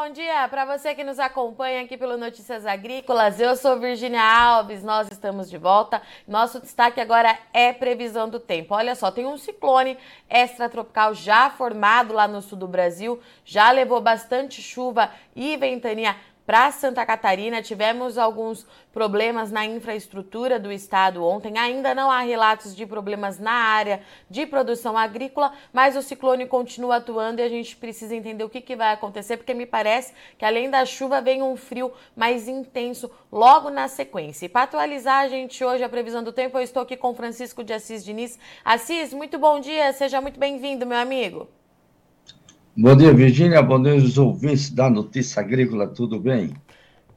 bom dia para você que nos acompanha aqui pelo Notícias Agrícolas. Eu sou Virginia Alves, nós estamos de volta. Nosso destaque agora é previsão do tempo. Olha só, tem um ciclone extratropical já formado lá no sul do Brasil, já levou bastante chuva e ventania para Santa Catarina. Tivemos alguns problemas na infraestrutura do estado ontem. Ainda não há relatos de problemas na área de produção agrícola, mas o ciclone continua atuando e a gente precisa entender o que, que vai acontecer, porque me parece que além da chuva vem um frio mais intenso logo na sequência. E para atualizar a gente hoje a previsão do tempo, eu estou aqui com Francisco de Assis Diniz. Assis, muito bom dia, seja muito bem-vindo, meu amigo. Bom dia, Virgínia. Bom dia, os ouvintes da Notícia Agrícola. Tudo bem?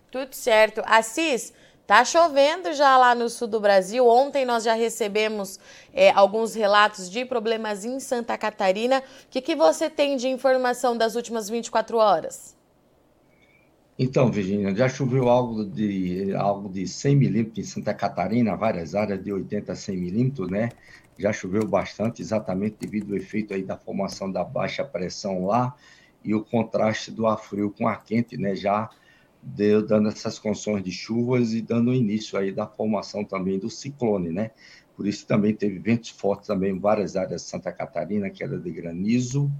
Tudo certo. Assis, tá chovendo já lá no sul do Brasil. Ontem nós já recebemos é, alguns relatos de problemas em Santa Catarina. O que, que você tem de informação das últimas 24 horas? Então, Virginia, já choveu algo de, algo de 100 milímetros em Santa Catarina, várias áreas de 80 a 100 milímetros, né? já choveu bastante, exatamente devido ao efeito aí da formação da baixa pressão lá e o contraste do ar frio com ar quente, né, já deu, dando essas condições de chuvas e dando início aí da formação também do ciclone, né? Por isso também teve ventos fortes também em várias áreas de Santa Catarina, queda de granizo,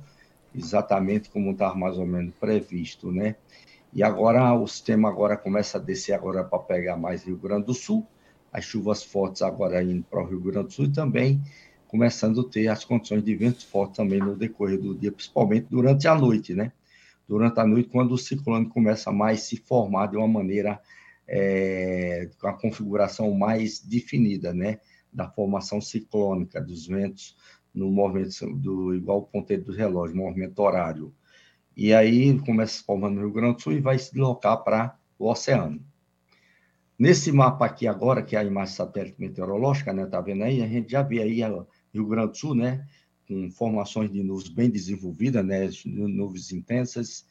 exatamente como estava mais ou menos previsto, né? E agora o sistema agora começa a descer agora para pegar mais Rio Grande do Sul, as chuvas fortes agora indo para o Rio Grande do Sul e também começando a ter as condições de vento forte também no decorrer do dia, principalmente durante a noite, né? Durante a noite, quando o ciclone começa a mais se formar de uma maneira é, com a configuração mais definida, né? Da formação ciclônica dos ventos no movimento do igual ponteiro do relógio, movimento horário. E aí começa formando no Rio Grande do Sul e vai se deslocar para o oceano. Nesse mapa aqui agora, que é a imagem satélite meteorológica, né? Tá vendo aí? A gente já vê aí o Rio Grande do Sul, né? Com formações de nuvens bem desenvolvidas, né? Nuvens intensas,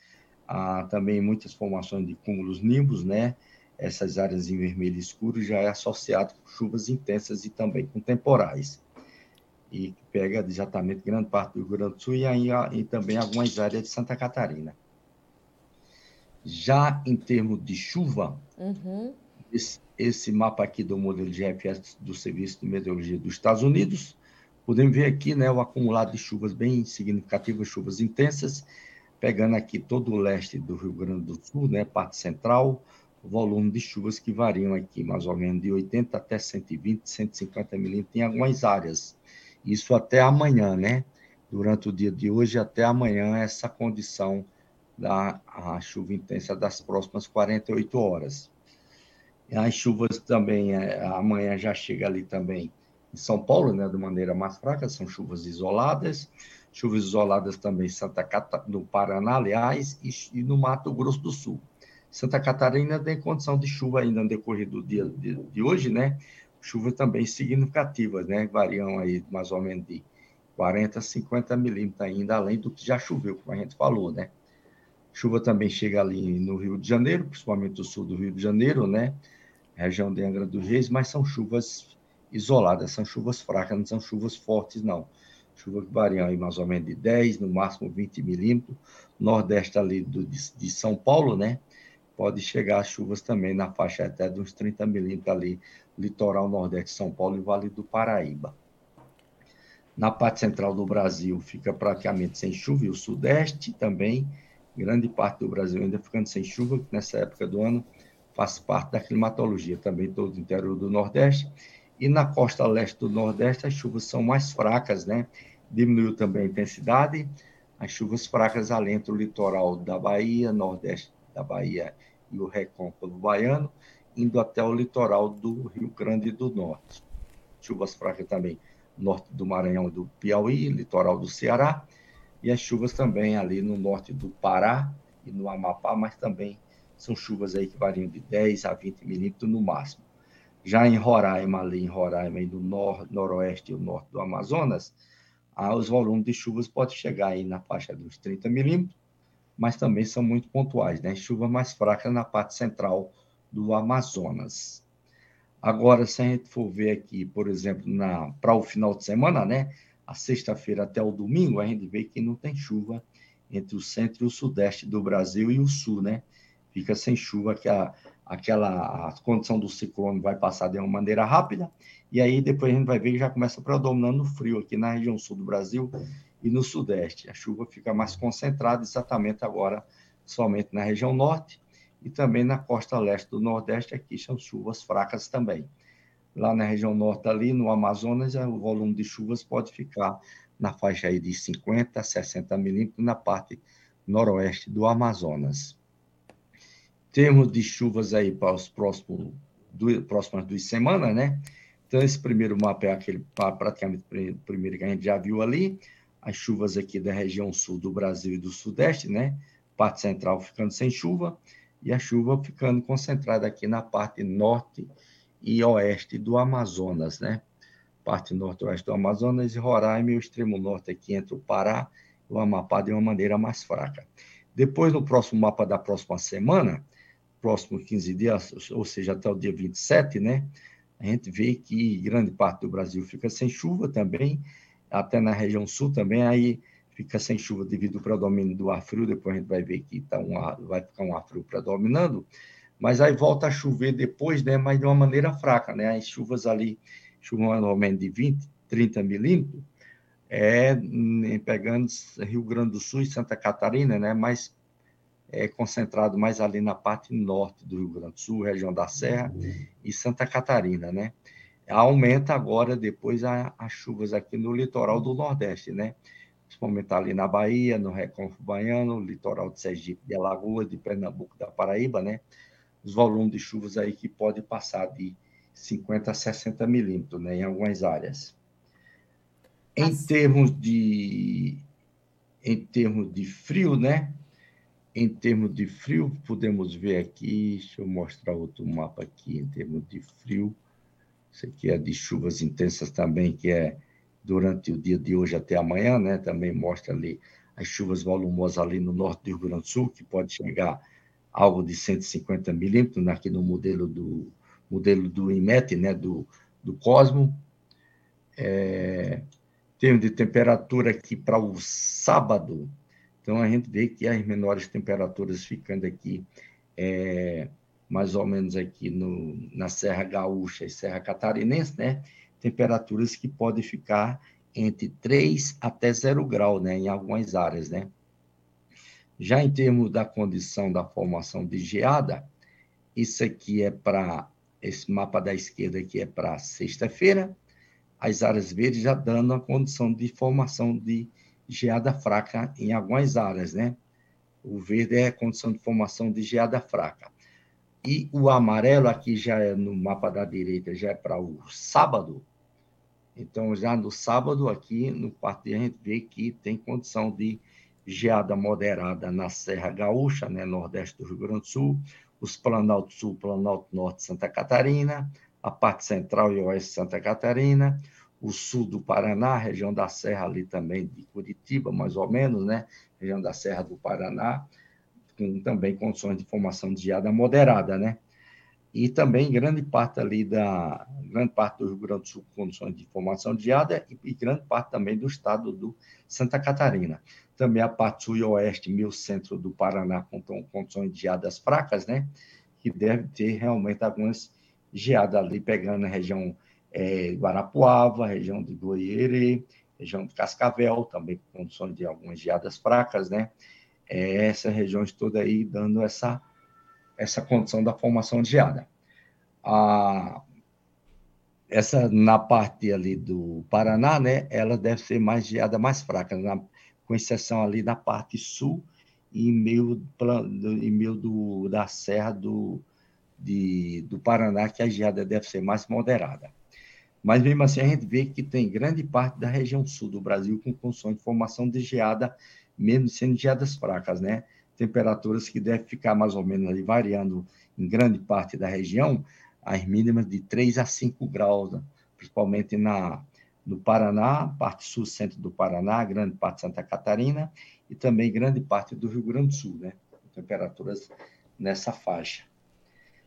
ah, também muitas formações de cúmulos nimbos, né? Essas áreas em vermelho escuro já é associado com chuvas intensas e também com temporais. E pega exatamente grande parte do Rio Grande do Sul e, aí, e também algumas áreas de Santa Catarina. Já em termos de chuva, uhum esse, esse mapa aqui do modelo de GFS do Serviço de Meteorologia dos Estados Unidos. Podemos ver aqui né, o acumulado de chuvas bem significativas, chuvas intensas, pegando aqui todo o leste do Rio Grande do Sul, né, parte central, volume de chuvas que variam aqui mais ou menos de 80 até 120, 150 milímetros em algumas áreas. Isso até amanhã, né? Durante o dia de hoje até amanhã, essa condição da chuva intensa das próximas 48 horas. As chuvas também, é, amanhã já chega ali também em São Paulo, né, de maneira mais fraca, são chuvas isoladas, chuvas isoladas também em Santa Catarina, no Paraná, aliás, e, no Mato Grosso do Sul. Santa Catarina tem condição de chuva ainda no decorrer do dia de hoje, né? Chuvas também significativas, né? Variam aí mais ou menos de 40 a 50 milímetros ainda, além do que já choveu, como a gente falou, né? Chuva também chega ali no Rio de Janeiro, principalmente o sul do Rio de Janeiro, né? região de Angra dos Reis, mas são chuvas isoladas, são chuvas fracas, não são chuvas fortes, não. Chuvas que variam aí mais ou menos de 10, no máximo 20 milímetros. Nordeste ali do, de, de São Paulo, né? Pode chegar chuvas também na faixa até de uns 30 milímetros ali, litoral nordeste de São Paulo e Vale do Paraíba. Na parte central do Brasil fica praticamente sem chuva, e o sudeste também, grande parte do Brasil ainda ficando sem chuva, nessa época do ano faz parte da climatologia também todo o interior do Nordeste. E na costa leste do Nordeste, as chuvas são mais fracas, né? Diminuiu também a intensidade. As chuvas fracas alentam o litoral da Bahia, Nordeste da Bahia e o Recôncavo Baiano, indo até o litoral do Rio Grande do Norte. Chuvas fracas também norte do Maranhão e do Piauí, litoral do Ceará, e as chuvas também ali no norte do Pará e no Amapá, mas também são chuvas aí que variam de 10 a 20 milímetros no máximo. Já em Roraima, ali em Roraima, e no nor noroeste e o norte do Amazonas, ah, os volumes de chuvas podem chegar aí na faixa dos 30 milímetros, mas também são muito pontuais, né? Chuvas mais fracas na parte central do Amazonas. Agora, se a gente for ver aqui, por exemplo, para o final de semana, né? A sexta-feira até o domingo, a gente vê que não tem chuva entre o centro e o sudeste do Brasil e o sul, né? Fica sem chuva, que a, aquela a condição do ciclone vai passar de uma maneira rápida, e aí depois a gente vai ver que já começa predominando o frio aqui na região sul do Brasil e no sudeste. A chuva fica mais concentrada exatamente agora somente na região norte e também na costa leste do nordeste, aqui são chuvas fracas também. Lá na região norte ali, no Amazonas, o volume de chuvas pode ficar na faixa aí de 50 a 60 milímetros na parte noroeste do Amazonas. Termos de chuvas aí para os próximos do, próximas duas semanas, né? Então, esse primeiro mapa é aquele praticamente primeiro que a gente já viu ali. As chuvas aqui da região sul do Brasil e do Sudeste, né? Parte central ficando sem chuva e a chuva ficando concentrada aqui na parte norte e oeste do Amazonas, né? parte norte-oeste do Amazonas, e Roraima e o extremo norte aqui entre o Pará e o Amapá de uma maneira mais fraca. Depois, no próximo mapa da próxima semana, próximo 15 dias, ou seja, até o dia 27, né, a gente vê que grande parte do Brasil fica sem chuva também, até na região sul também, aí fica sem chuva devido ao predomínio do ar frio, depois a gente vai ver que tá um ar, vai ficar um ar frio predominando, mas aí volta a chover depois, né, mas de uma maneira fraca, né, as chuvas ali chuva anualmente de 20, 30 milímetros, é, pegando Rio Grande do Sul e Santa Catarina, né, mas é concentrado mais ali na parte norte do Rio Grande do Sul, região da Serra e Santa Catarina, né? Aumenta agora, depois, as chuvas aqui no litoral do Nordeste, né? Principalmente ali na Bahia, no Recôncavo Baiano, litoral de Sergipe, de Alagoas, de Pernambuco, da Paraíba, né? Os volumes de chuvas aí que pode passar de 50 a 60 milímetros, né, em algumas áreas. Em assim. termos de em termos de frio, né? Em termos de frio, podemos ver aqui, deixa eu mostrar outro mapa aqui, em termos de frio. Isso aqui é de chuvas intensas também, que é durante o dia de hoje até amanhã, né? Também mostra ali as chuvas volumosas ali no norte do Rio Grande do Sul, que pode chegar algo de 150 milímetros, aqui no modelo do, modelo do IMET, né, do, do Cosmo. É, de temperatura aqui para o sábado, então a gente vê que as menores temperaturas ficando aqui, é, mais ou menos aqui no, na Serra Gaúcha e Serra Catarinense, né? Temperaturas que podem ficar entre 3 até 0 grau, né? Em algumas áreas, né? Já em termos da condição da formação de geada, isso aqui é para esse mapa da esquerda aqui é para sexta-feira, as áreas verdes já dando a condição de formação de geada fraca em algumas áreas, né? O verde é a condição de formação de geada fraca. E o amarelo aqui já é no mapa da direita, já é para o sábado. Então, já no sábado aqui, no dia, a gente vê que tem condição de geada moderada na Serra Gaúcha, né, nordeste do Rio Grande do Sul, os Planalto Sul, Planalto Norte, Santa Catarina, a parte central e oeste de Santa Catarina, o sul do Paraná, região da Serra ali também de Curitiba, mais ou menos, né? Região da Serra do Paraná, com também condições de formação de geada moderada, né? E também grande parte ali da grande parte do Rio Grande do Sul com condições de formação de geada e, e grande parte também do estado do Santa Catarina também a parte sul e oeste, meio centro do Paraná, com condições de geadas fracas, né? Que deve ter realmente algumas geadas ali, pegando na região é, Guarapuava, região de Goiere, região de Cascavel, também com condições de algumas geadas fracas, né? É, essas regiões todas aí dando essa, essa condição da formação de geada. A, essa na parte ali do Paraná, né? Ela deve ser mais geada mais fraca. Na, com exceção ali da parte sul e meio, em meio do, da serra do, de, do Paraná, que a geada deve ser mais moderada. Mas mesmo assim, a gente vê que tem grande parte da região sul do Brasil com condições de formação de geada, mesmo sendo geadas fracas, né? Temperaturas que devem ficar mais ou menos ali variando em grande parte da região, as mínimas de 3 a 5 graus, né? principalmente na, no Paraná, parte sul-centro do Paraná, grande parte de Santa Catarina e também grande parte do Rio Grande do Sul, né? Temperaturas nessa faixa.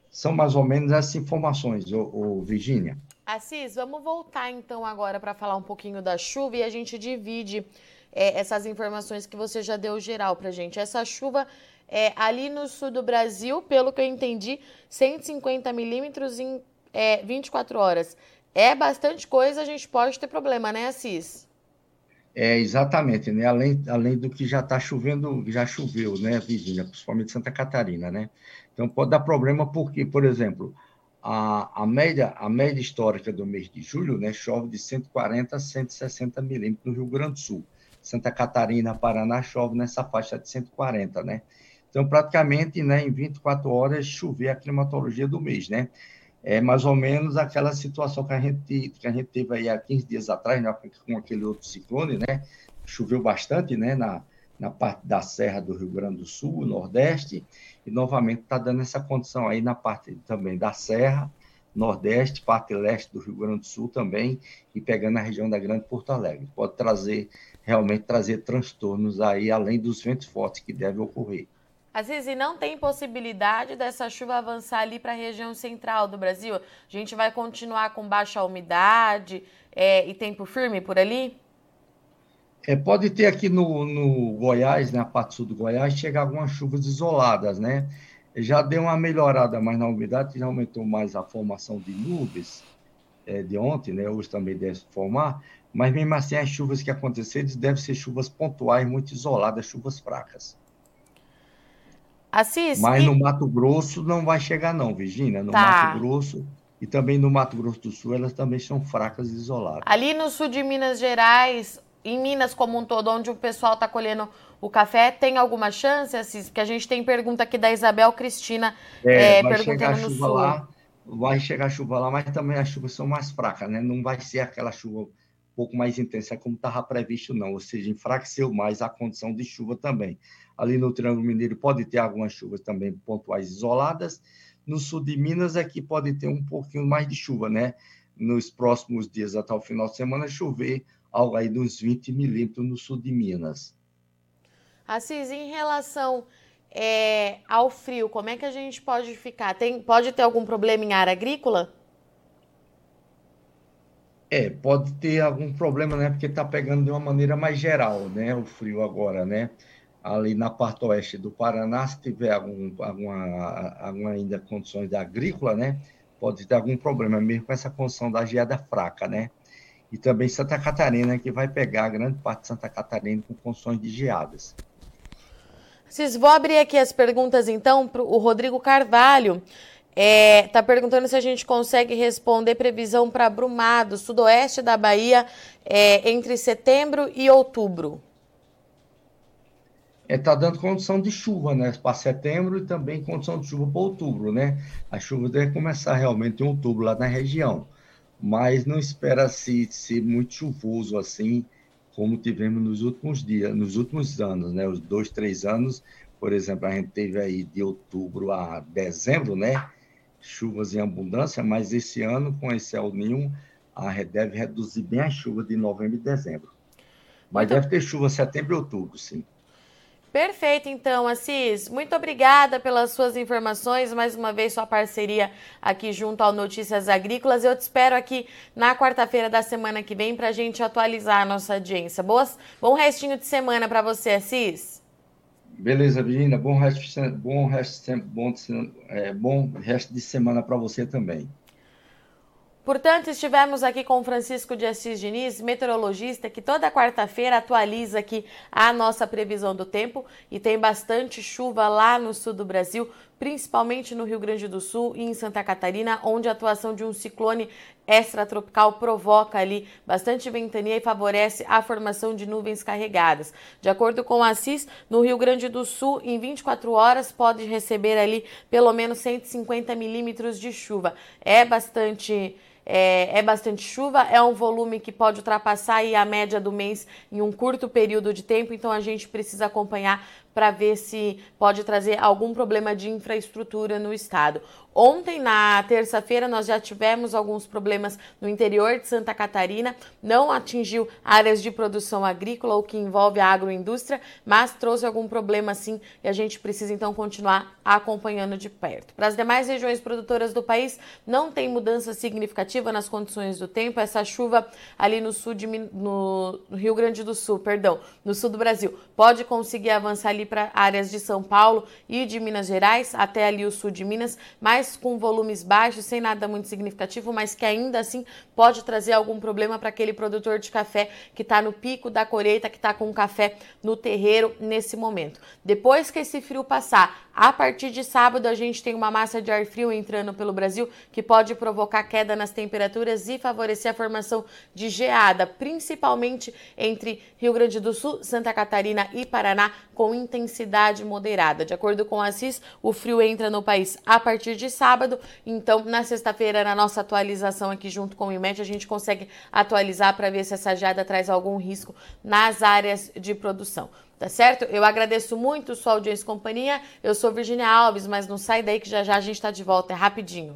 São mais ou menos essas informações, ô, ô Virgínia. Assis, vamos voltar então agora para falar um pouquinho da chuva e a gente divide é, essas informações que você já deu geral para gente. Essa chuva é, ali no sul do Brasil, pelo que eu entendi, 150 milímetros em é, 24 horas. É bastante coisa, a gente pode ter problema, né, Assis? É, exatamente, né? Além, além do que já está chovendo, já choveu, né, Virgínia, principalmente Santa Catarina, né? Então pode dar problema porque, por exemplo, a, a, média, a média histórica do mês de julho, né, chove de 140 a 160 milímetros no Rio Grande do Sul. Santa Catarina, Paraná, chove nessa faixa de 140, né? Então, praticamente, né, em 24 horas, chover a climatologia do mês, né? É mais ou menos aquela situação que a gente, que a gente teve aí há 15 dias atrás, né, com aquele outro ciclone, né? Choveu bastante, né, na, na parte da Serra do Rio Grande do Sul, Nordeste, e novamente está dando essa condição aí na parte também da Serra, Nordeste, parte leste do Rio Grande do Sul também, e pegando a região da Grande Porto Alegre. Pode trazer, realmente trazer transtornos aí, além dos ventos fortes que devem ocorrer. Aziz, e não tem possibilidade dessa chuva avançar ali para a região central do Brasil? A gente vai continuar com baixa umidade é, e tempo firme por ali? É, pode ter aqui no, no Goiás, na né, parte sul do Goiás, chegar algumas chuvas isoladas, né? Já deu uma melhorada mais na umidade, já aumentou mais a formação de nuvens é, de ontem, né? Hoje também deve formar, mas mesmo assim as chuvas que acontecerem devem ser chuvas pontuais, muito isoladas, chuvas fracas. Assis, mas e... no Mato Grosso não vai chegar não, Virginia. No tá. Mato Grosso e também no Mato Grosso do Sul, elas também são fracas e isoladas. Ali no sul de Minas Gerais, em Minas como um todo, onde o pessoal está colhendo o café, tem alguma chance, Assis? Porque a gente tem pergunta aqui da Isabel Cristina é, é, perguntando no sul. Lá, vai chegar chuva lá, mas também as chuvas são mais fracas, né? Não vai ser aquela chuva um pouco mais intensa como estava previsto, não. Ou seja, enfraqueceu mais a condição de chuva também. Ali no Triângulo Mineiro pode ter algumas chuvas também pontuais isoladas. No sul de Minas é que pode ter um pouquinho mais de chuva, né? Nos próximos dias, até o final de semana, chover algo aí de uns 20 milímetros no sul de Minas. Assis, em relação é, ao frio, como é que a gente pode ficar? Tem, pode ter algum problema em área agrícola? É, pode ter algum problema, né? Porque está pegando de uma maneira mais geral, né? O frio agora, né? Ali na parte oeste do Paraná, se tiver algum, alguma, alguma ainda condições da agrícola, né? Pode ter algum problema, mesmo com essa condição da geada fraca, né? E também Santa Catarina, que vai pegar grande parte de Santa Catarina com condições de geadas. Cis, vou abrir aqui as perguntas então para o Rodrigo Carvalho. Está é, tá perguntando se a gente consegue responder previsão para Brumado, sudoeste da Bahia, é, entre setembro e outubro. Está é, tá dando condição de chuva, né? Para setembro e também condição de chuva para outubro, né? A chuva deve começar realmente em outubro lá na região mas não espera-se ser muito chuvoso assim, como tivemos nos últimos dias, nos últimos anos, né? Os dois, três anos, por exemplo, a gente teve aí de outubro a dezembro, né? Chuvas em abundância, mas esse ano, com esse El Ninho, a deve reduzir bem a chuva de novembro e dezembro. Mas deve ter chuva setembro e outubro, sim. Perfeito, então, Assis. Muito obrigada pelas suas informações, mais uma vez sua parceria aqui junto ao Notícias Agrícolas. Eu te espero aqui na quarta-feira da semana que vem para a gente atualizar a nossa audiência. Boas, bom restinho de semana para você, Assis. Beleza, Virginia. Bom resto, bom resto, bom, é, bom resto de semana para você também. Portanto, estivemos aqui com Francisco de Assis Diniz, meteorologista, que toda quarta-feira atualiza aqui a nossa previsão do tempo. E tem bastante chuva lá no sul do Brasil, principalmente no Rio Grande do Sul e em Santa Catarina, onde a atuação de um ciclone extratropical provoca ali bastante ventania e favorece a formação de nuvens carregadas. De acordo com a Assis, no Rio Grande do Sul, em 24 horas pode receber ali pelo menos 150 milímetros de chuva. É bastante é, é, bastante chuva, é um volume que pode ultrapassar a média do mês em um curto período de tempo, então a gente precisa acompanhar para ver se pode trazer algum problema de infraestrutura no estado. Ontem, na terça-feira, nós já tivemos alguns problemas no interior de Santa Catarina, não atingiu áreas de produção agrícola, o que envolve a agroindústria, mas trouxe algum problema sim e a gente precisa então continuar acompanhando de perto. Para as demais regiões produtoras do país, não tem mudança significativa nas condições do tempo. Essa chuva ali no sul de no Rio Grande do Sul, perdão, no sul do Brasil, pode conseguir avançar ali para áreas de São Paulo e de Minas Gerais, até ali o sul de Minas, com volumes baixos, sem nada muito significativo, mas que ainda assim pode trazer algum problema para aquele produtor de café que está no pico da colheita, que está com o café no terreiro nesse momento. Depois que esse frio passar, a partir de sábado a gente tem uma massa de ar frio entrando pelo Brasil que pode provocar queda nas temperaturas e favorecer a formação de geada, principalmente entre Rio Grande do Sul, Santa Catarina e Paraná, com intensidade moderada. De acordo com a CIS, o frio entra no país a partir de sábado, então na sexta-feira, na nossa atualização aqui junto com o IMET, a gente consegue atualizar para ver se essa geada traz algum risco nas áreas de produção. Tá certo? Eu agradeço muito sua audiência e companhia. Eu sou Virginia Alves, mas não sai daí que já já a gente está de volta. É rapidinho.